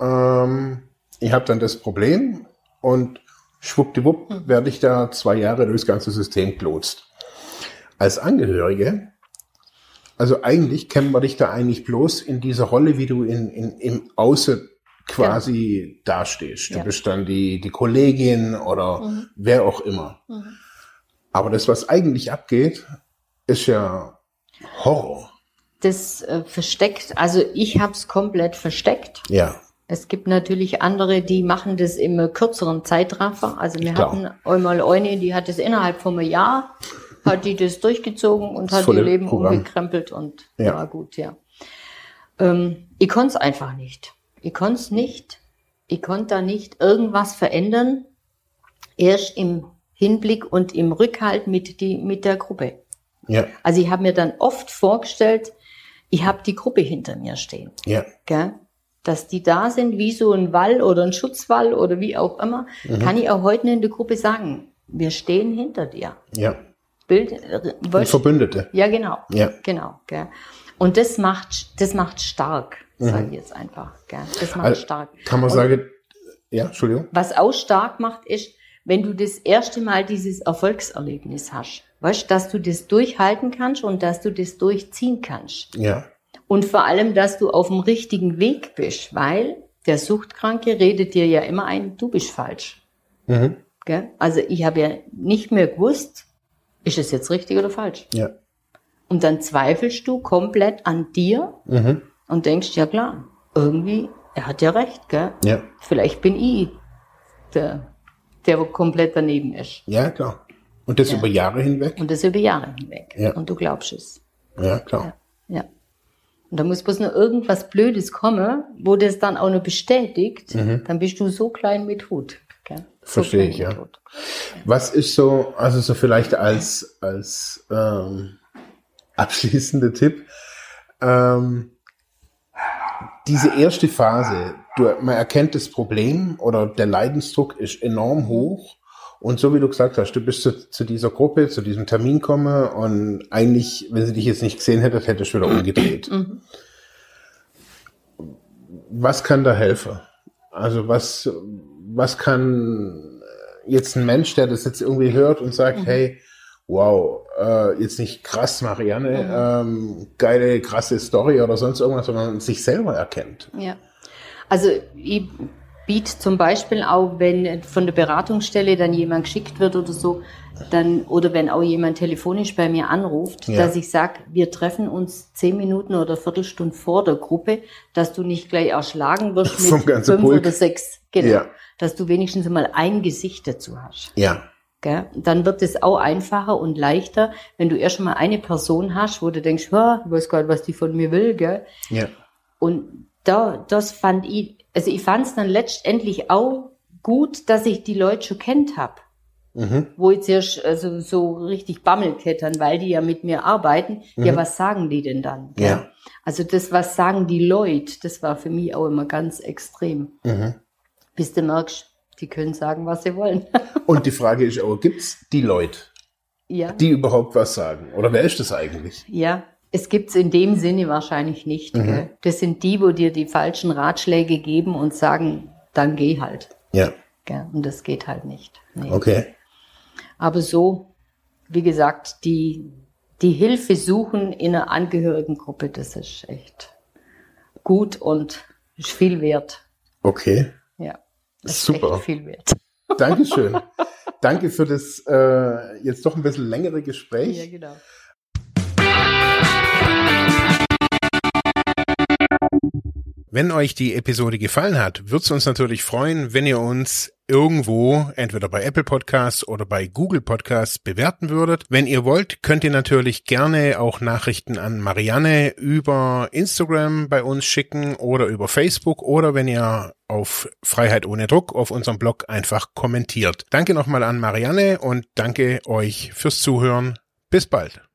Ähm, ich habe dann das Problem und schwuppdiwupp mhm. werde ich da zwei Jahre durchs ganze System gelotst als Angehörige, also eigentlich kennen wir dich da eigentlich bloß in dieser Rolle, wie du in, in, im Außen quasi ja. dastehst. Du ja. bist dann die, die Kollegin oder mhm. wer auch immer. Mhm. Aber das, was eigentlich abgeht, ist ja Horror. Das äh, versteckt, also ich habe es komplett versteckt. Ja. Es gibt natürlich andere, die machen das im kürzeren Zeitraffer. Also wir Klar. hatten einmal eine, die hat es innerhalb von einem Jahr hat die das durchgezogen und hat ihr Leben Programm. umgekrempelt und ja. war gut, ja. Ähm, ich konnte es einfach nicht. Ich konnte es nicht. Ich konnte da nicht irgendwas verändern. Erst im Hinblick und im Rückhalt mit, die, mit der Gruppe. Ja. Also ich habe mir dann oft vorgestellt, ich habe die Gruppe hinter mir stehen. Ja. Gell? Dass die da sind wie so ein Wall oder ein Schutzwall oder wie auch immer, mhm. kann ich auch heute in der Gruppe sagen, wir stehen hinter dir. Ja. Bild. Äh, Verbündete. Ja, genau. Ja. Genau. Gell. Und das macht, das macht stark, mhm. sage ich jetzt einfach. Gell. Das macht also, stark. Kann man Und sagen, ja, Entschuldigung. Was auch stark macht, ist, wenn du das erste Mal dieses Erfolgserlebnis hast. Weißt, dass du das durchhalten kannst und dass du das durchziehen kannst. Ja. Und vor allem, dass du auf dem richtigen Weg bist, weil der Suchtkranke redet dir ja immer ein, du bist falsch. Mhm. Also ich habe ja nicht mehr gewusst, ist es jetzt richtig oder falsch? Ja. Und dann zweifelst du komplett an dir mhm. und denkst, ja klar, irgendwie, er hat ja recht, gell? Ja. Vielleicht bin ich der, der komplett daneben ist. Ja, klar. Und das ja. über Jahre hinweg? Und das über Jahre hinweg. Ja. Und du glaubst es. Ja, klar. Ja. ja. Und da muss bloß nur irgendwas Blödes kommen, wo das dann auch nur bestätigt, mhm. dann bist du so klein mit Hut. Verstehe ich, ja. Was ist so, also so vielleicht als, als ähm, abschließender Tipp, ähm, diese erste Phase, du, man erkennt das Problem oder der Leidensdruck ist enorm hoch. Und so wie du gesagt hast, du bist zu, zu dieser Gruppe, zu diesem Termin gekommen und eigentlich, wenn sie dich jetzt nicht gesehen hätte, hättest du wieder umgedreht. Mhm. Was kann da helfen? Also was, was kann jetzt ein Mensch, der das jetzt irgendwie hört und sagt, mhm. hey, wow, äh, jetzt nicht krass, Marianne, mhm. ähm, geile, krasse Story oder sonst irgendwas, sondern sich selber erkennt. Ja. Also ich biete zum Beispiel auch, wenn von der Beratungsstelle dann jemand geschickt wird oder so, dann, oder wenn auch jemand telefonisch bei mir anruft, ja. dass ich sage, wir treffen uns zehn Minuten oder Viertelstunde vor der Gruppe, dass du nicht gleich erschlagen wirst mit fünf Pulk. oder sechs. Genau. Ja. Dass du wenigstens mal ein Gesicht dazu hast. Ja. Gell? Dann wird es auch einfacher und leichter, wenn du erst mal eine Person hast, wo du denkst, ich weiß gar nicht, was die von mir will, gell? Ja. Und da, das fand ich, also ich fand es dann letztendlich auch gut, dass ich die Leute schon kennt hab. Mhm. Wo ich zuerst also so richtig Bammelkettern, weil die ja mit mir arbeiten. Mhm. Ja, was sagen die denn dann? Ja. Also das, was sagen die Leute, das war für mich auch immer ganz extrem. Mhm. Bis du merkst, die können sagen, was sie wollen. Und die Frage ist auch, gibt's die Leute, ja. die überhaupt was sagen? Oder wer ist das eigentlich? Ja, es gibt's in dem Sinne wahrscheinlich nicht. Mhm. Das sind die, wo dir die falschen Ratschläge geben und sagen, dann geh halt. Ja. Gell? Und das geht halt nicht. Nee. Okay. Aber so, wie gesagt, die, die Hilfe suchen in einer Angehörigengruppe, das ist echt gut und ist viel wert. Okay. Ja. Super. Viel wert. Dankeschön. Danke für das äh, jetzt doch ein bisschen längere Gespräch. Ja, genau. Wenn euch die Episode gefallen hat, würde es uns natürlich freuen, wenn ihr uns irgendwo, entweder bei Apple Podcasts oder bei Google Podcasts bewerten würdet. Wenn ihr wollt, könnt ihr natürlich gerne auch Nachrichten an Marianne über Instagram bei uns schicken oder über Facebook oder wenn ihr auf Freiheit ohne Druck auf unserem Blog einfach kommentiert. Danke nochmal an Marianne und danke euch fürs Zuhören. Bis bald.